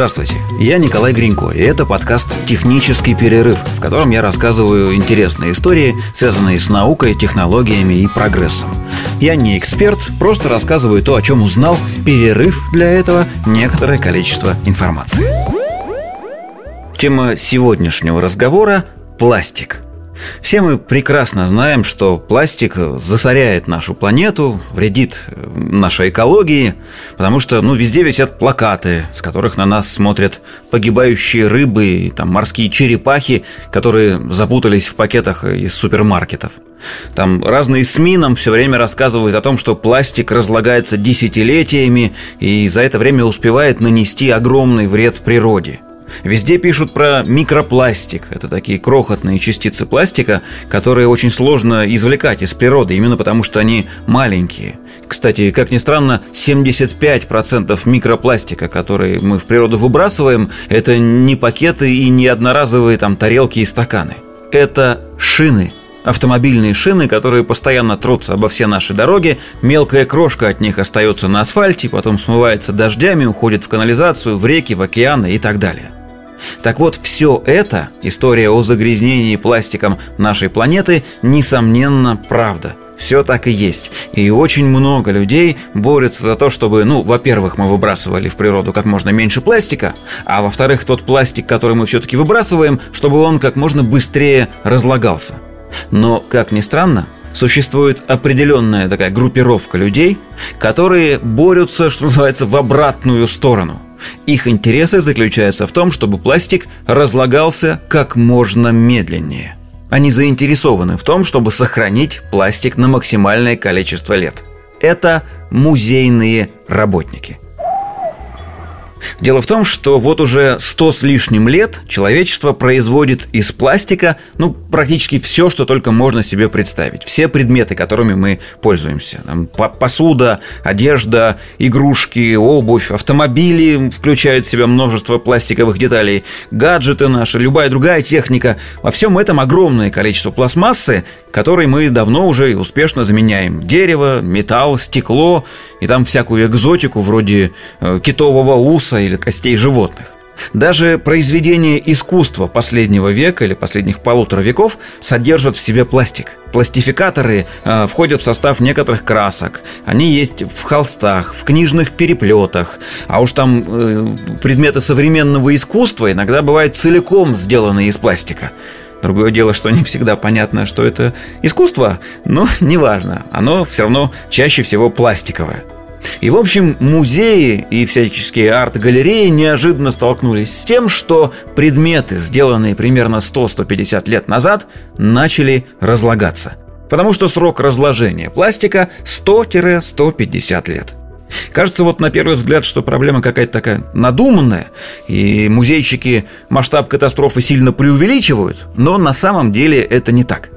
Здравствуйте, я Николай Гринько, и это подкаст «Технический перерыв», в котором я рассказываю интересные истории, связанные с наукой, технологиями и прогрессом. Я не эксперт, просто рассказываю то, о чем узнал, перерыв для этого некоторое количество информации. Тема сегодняшнего разговора – пластик – все мы прекрасно знаем, что пластик засоряет нашу планету, вредит э, нашей экологии, потому что ну, везде висят плакаты, с которых на нас смотрят погибающие рыбы и там, морские черепахи, которые запутались в пакетах из супермаркетов. Там разные СМИ нам все время рассказывают о том, что пластик разлагается десятилетиями и за это время успевает нанести огромный вред природе – Везде пишут про микропластик. Это такие крохотные частицы пластика, которые очень сложно извлекать из природы, именно потому что они маленькие. Кстати, как ни странно, 75% микропластика, который мы в природу выбрасываем, это не пакеты и не одноразовые там тарелки и стаканы. Это шины – Автомобильные шины, которые постоянно трутся обо все наши дороги, мелкая крошка от них остается на асфальте, потом смывается дождями, уходит в канализацию, в реки, в океаны и так далее. Так вот, все это, история о загрязнении пластиком нашей планеты, несомненно, правда. Все так и есть. И очень много людей борются за то, чтобы, ну, во-первых, мы выбрасывали в природу как можно меньше пластика, а во-вторых, тот пластик, который мы все-таки выбрасываем, чтобы он как можно быстрее разлагался. Но, как ни странно, существует определенная такая группировка людей, которые борются, что называется, в обратную сторону – их интересы заключаются в том, чтобы пластик разлагался как можно медленнее. Они заинтересованы в том, чтобы сохранить пластик на максимальное количество лет. Это музейные работники – Дело в том, что вот уже сто с лишним лет человечество производит из пластика, ну, практически все, что только можно себе представить. Все предметы, которыми мы пользуемся. Там, посуда, одежда, игрушки, обувь, автомобили включают в себя множество пластиковых деталей, гаджеты наши, любая другая техника. Во всем этом огромное количество пластмассы, которой мы давно уже успешно заменяем. Дерево, металл, стекло и там всякую экзотику вроде э, китового уса или костей животных. Даже произведения искусства последнего века или последних полутора веков содержат в себе пластик. Пластификаторы э, входят в состав некоторых красок. Они есть в холстах, в книжных переплетах. А уж там э, предметы современного искусства иногда бывают целиком сделаны из пластика. Другое дело, что не всегда понятно, что это искусство, но неважно, оно все равно чаще всего пластиковое. И, в общем, музеи и всяческие арт-галереи неожиданно столкнулись с тем, что предметы, сделанные примерно 100-150 лет назад, начали разлагаться. Потому что срок разложения пластика 100-150 лет. Кажется, вот на первый взгляд, что проблема какая-то такая надуманная, и музейщики масштаб катастрофы сильно преувеличивают, но на самом деле это не так.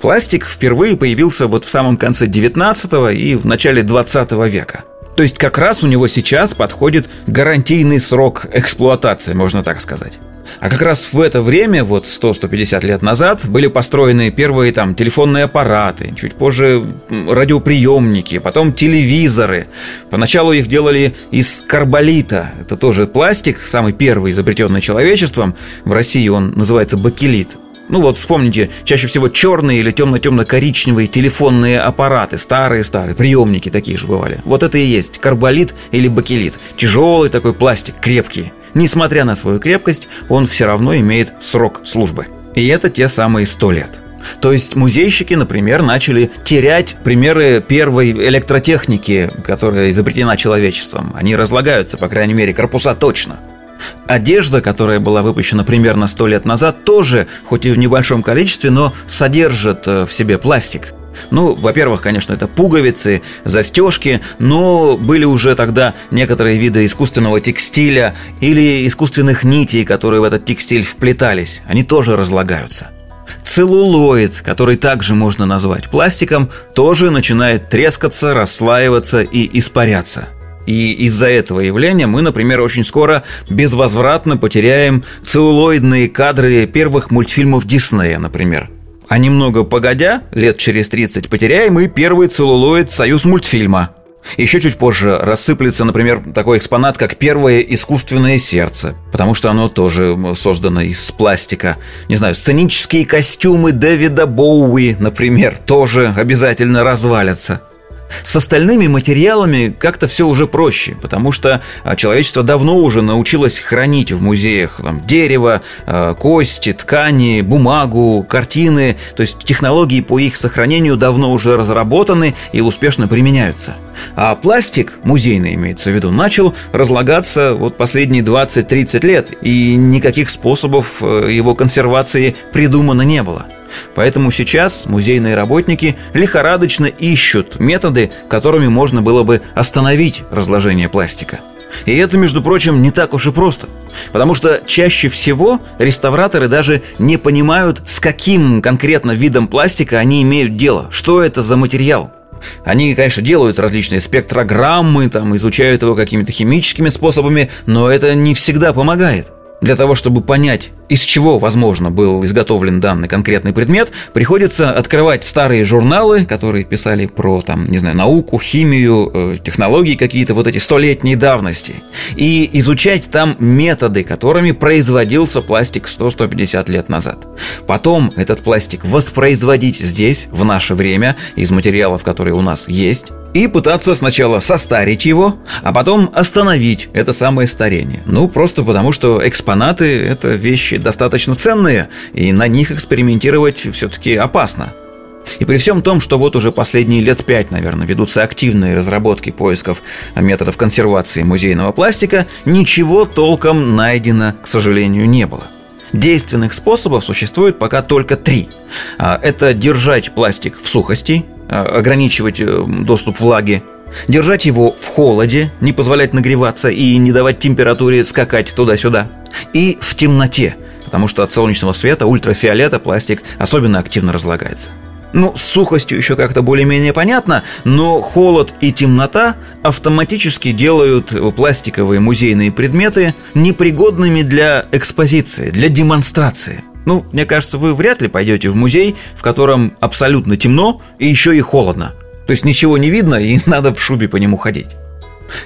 Пластик впервые появился вот в самом конце 19 и в начале 20 века. То есть как раз у него сейчас подходит гарантийный срок эксплуатации, можно так сказать. А как раз в это время, вот 100-150 лет назад, были построены первые там телефонные аппараты, чуть позже радиоприемники, потом телевизоры. Поначалу их делали из карболита. Это тоже пластик, самый первый изобретенный человечеством. В России он называется бакелит. Ну вот вспомните, чаще всего черные или темно-темно-коричневые телефонные аппараты, старые-старые, приемники такие же бывали. Вот это и есть карболит или бакелит. Тяжелый такой пластик, крепкий. Несмотря на свою крепкость, он все равно имеет срок службы. И это те самые сто лет. То есть музейщики, например, начали терять примеры первой электротехники, которая изобретена человечеством. Они разлагаются, по крайней мере, корпуса точно. Одежда, которая была выпущена примерно сто лет назад, тоже, хоть и в небольшом количестве, но содержит э, в себе пластик. Ну, во-первых, конечно, это пуговицы, застежки, но были уже тогда некоторые виды искусственного текстиля или искусственных нитей, которые в этот текстиль вплетались. Они тоже разлагаются. Целлулоид, который также можно назвать пластиком, тоже начинает трескаться, расслаиваться и испаряться. И из-за этого явления мы, например, очень скоро безвозвратно потеряем целлулоидные кадры первых мультфильмов Диснея, например. А немного погодя, лет через 30 потеряем и первый целлулоид «Союз мультфильма». Еще чуть позже рассыплется, например, такой экспонат, как первое искусственное сердце, потому что оно тоже создано из пластика. Не знаю, сценические костюмы Дэвида Боуи, например, тоже обязательно развалятся. С остальными материалами как-то все уже проще, потому что а, человечество давно уже научилось хранить в музеях там, дерево, а, кости, ткани, бумагу, картины. То есть технологии по их сохранению давно уже разработаны и успешно применяются. А пластик, музейный имеется в виду, начал разлагаться вот последние 20-30 лет, и никаких способов э, его консервации придумано не было. Поэтому сейчас музейные работники лихорадочно ищут методы, которыми можно было бы остановить разложение пластика. И это, между прочим, не так уж и просто. Потому что чаще всего реставраторы даже не понимают, с каким конкретно видом пластика они имеют дело, что это за материал. Они, конечно, делают различные спектрограммы, там, изучают его какими-то химическими способами, но это не всегда помогает. Для того, чтобы понять, из чего, возможно, был изготовлен данный конкретный предмет, приходится открывать старые журналы, которые писали про, там, не знаю, науку, химию, э, технологии какие-то вот эти столетней давности, и изучать там методы, которыми производился пластик 100-150 лет назад. Потом этот пластик воспроизводить здесь, в наше время, из материалов, которые у нас есть, и пытаться сначала состарить его, а потом остановить это самое старение. Ну, просто потому что экспонаты – это вещи достаточно ценные, и на них экспериментировать все-таки опасно. И при всем том, что вот уже последние лет пять, наверное, ведутся активные разработки поисков методов консервации музейного пластика, ничего толком найдено, к сожалению, не было. Действенных способов существует пока только три. А, это держать пластик в сухости, а, ограничивать э, доступ влаги, держать его в холоде, не позволять нагреваться и не давать температуре скакать туда-сюда, и в темноте, потому что от солнечного света, ультрафиолета пластик особенно активно разлагается. Ну, с сухостью еще как-то более-менее понятно, но холод и темнота автоматически делают пластиковые музейные предметы непригодными для экспозиции, для демонстрации – ну, мне кажется, вы вряд ли пойдете в музей, в котором абсолютно темно и еще и холодно. То есть ничего не видно и надо в шубе по нему ходить.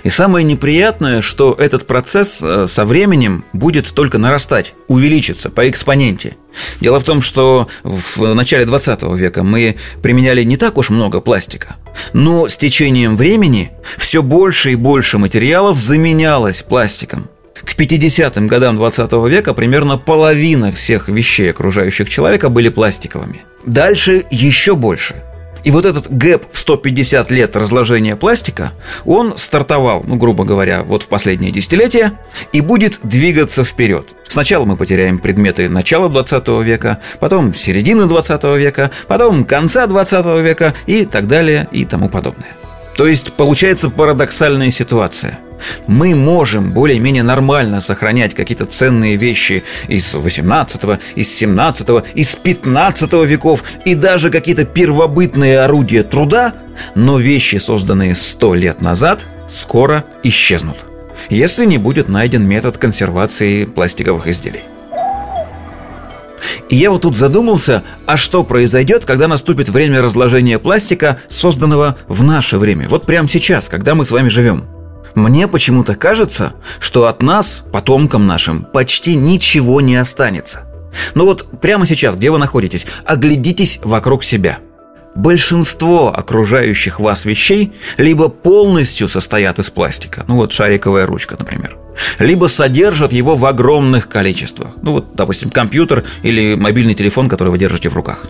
И самое неприятное, что этот процесс э, со временем будет только нарастать, увеличиться по экспоненте. Дело в том, что в начале 20 века мы применяли не так уж много пластика, но с течением времени все больше и больше материалов заменялось пластиком – к 50-м годам 20 века примерно половина всех вещей окружающих человека были пластиковыми. Дальше еще больше. И вот этот гэп в 150 лет разложения пластика, он стартовал, ну, грубо говоря, вот в последние десятилетия и будет двигаться вперед. Сначала мы потеряем предметы начала 20 века, потом середины 20 века, потом конца 20 века и так далее и тому подобное. То есть получается парадоксальная ситуация – мы можем более-менее нормально сохранять какие-то ценные вещи из 18, из 17, из 15 веков и даже какие-то первобытные орудия труда, но вещи, созданные 100 лет назад, скоро исчезнут, если не будет найден метод консервации пластиковых изделий. И я вот тут задумался, а что произойдет, когда наступит время разложения пластика, созданного в наше время, вот прямо сейчас, когда мы с вами живем – мне почему-то кажется, что от нас, потомкам нашим, почти ничего не останется. Но вот прямо сейчас, где вы находитесь, оглядитесь вокруг себя. Большинство окружающих вас вещей либо полностью состоят из пластика, ну вот шариковая ручка, например, либо содержат его в огромных количествах, ну вот, допустим, компьютер или мобильный телефон, который вы держите в руках.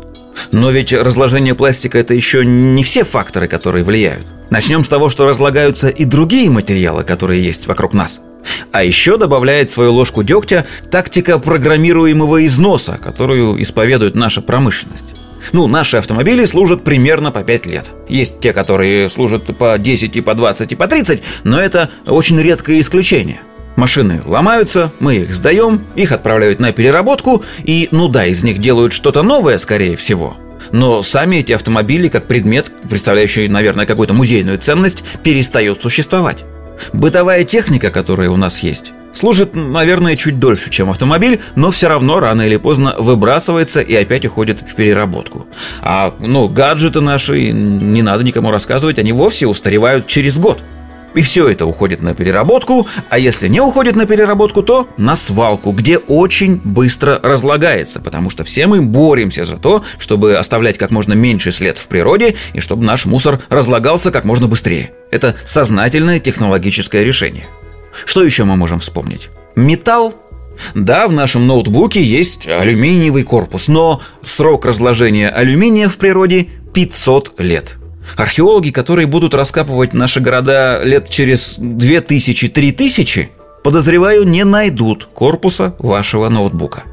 Но ведь разложение пластика – это еще не все факторы, которые влияют. Начнем с того, что разлагаются и другие материалы, которые есть вокруг нас. А еще добавляет свою ложку дегтя тактика программируемого износа, которую исповедует наша промышленность. Ну, наши автомобили служат примерно по 5 лет. Есть те, которые служат по 10 и по 20 и по 30, но это очень редкое исключение. Машины ломаются, мы их сдаем, их отправляют на переработку, и, ну да, из них делают что-то новое, скорее всего. Но сами эти автомобили, как предмет, представляющий, наверное, какую-то музейную ценность, перестают существовать. Бытовая техника, которая у нас есть, служит, наверное, чуть дольше, чем автомобиль, но все равно рано или поздно выбрасывается и опять уходит в переработку. А, ну, гаджеты наши, не надо никому рассказывать, они вовсе устаревают через год. И все это уходит на переработку, а если не уходит на переработку, то на свалку, где очень быстро разлагается, потому что все мы боремся за то, чтобы оставлять как можно меньше след в природе и чтобы наш мусор разлагался как можно быстрее. Это сознательное технологическое решение. Что еще мы можем вспомнить? Металл да, в нашем ноутбуке есть алюминиевый корпус, но срок разложения алюминия в природе 500 лет. Археологи, которые будут раскапывать наши города лет через 2000-3000, подозреваю, не найдут корпуса вашего ноутбука.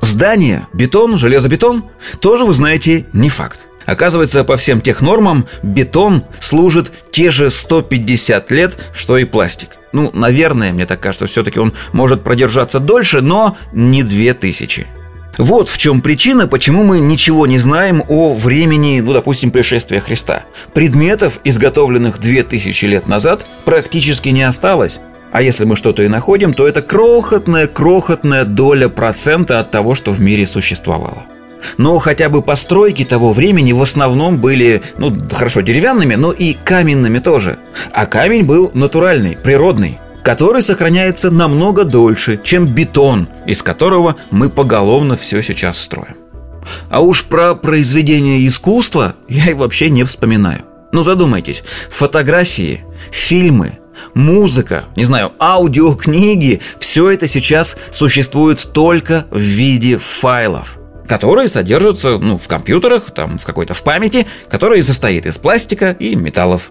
Здание, бетон, железобетон – тоже, вы знаете, не факт. Оказывается, по всем тех нормам бетон служит те же 150 лет, что и пластик. Ну, наверное, мне так кажется, все-таки он может продержаться дольше, но не 2000. Вот в чем причина, почему мы ничего не знаем о времени, ну, допустим, пришествия Христа. Предметов, изготовленных 2000 лет назад, практически не осталось. А если мы что-то и находим, то это крохотная-крохотная доля процента от того, что в мире существовало. Но хотя бы постройки того времени в основном были, ну, хорошо, деревянными, но и каменными тоже. А камень был натуральный, природный, который сохраняется намного дольше, чем бетон, из которого мы поголовно все сейчас строим. А уж про произведение искусства я и вообще не вспоминаю. Ну задумайтесь, фотографии, фильмы, музыка, не знаю, аудиокниги, все это сейчас существует только в виде файлов которые содержатся ну, в компьютерах, там, в какой-то в памяти, которая состоит из пластика и металлов.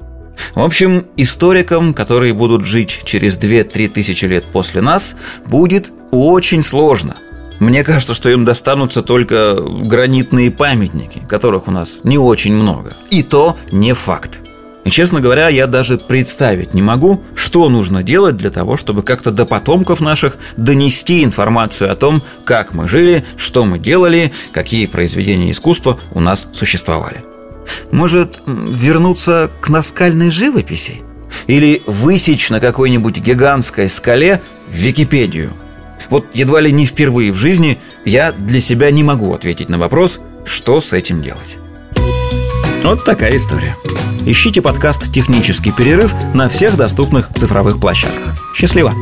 В общем, историкам, которые будут жить через 2-3 тысячи лет после нас, будет очень сложно. Мне кажется, что им достанутся только гранитные памятники, которых у нас не очень много. И то не факт. И, честно говоря, я даже представить не могу, что нужно делать для того, чтобы как-то до потомков наших донести информацию о том, как мы жили, что мы делали, какие произведения искусства у нас существовали. Может, вернуться к наскальной живописи? Или высечь на какой-нибудь гигантской скале Википедию? Вот едва ли не впервые в жизни я для себя не могу ответить на вопрос, что с этим делать. Вот такая история. Ищите подкаст «Технический перерыв» на всех доступных цифровых площадках. Счастливо!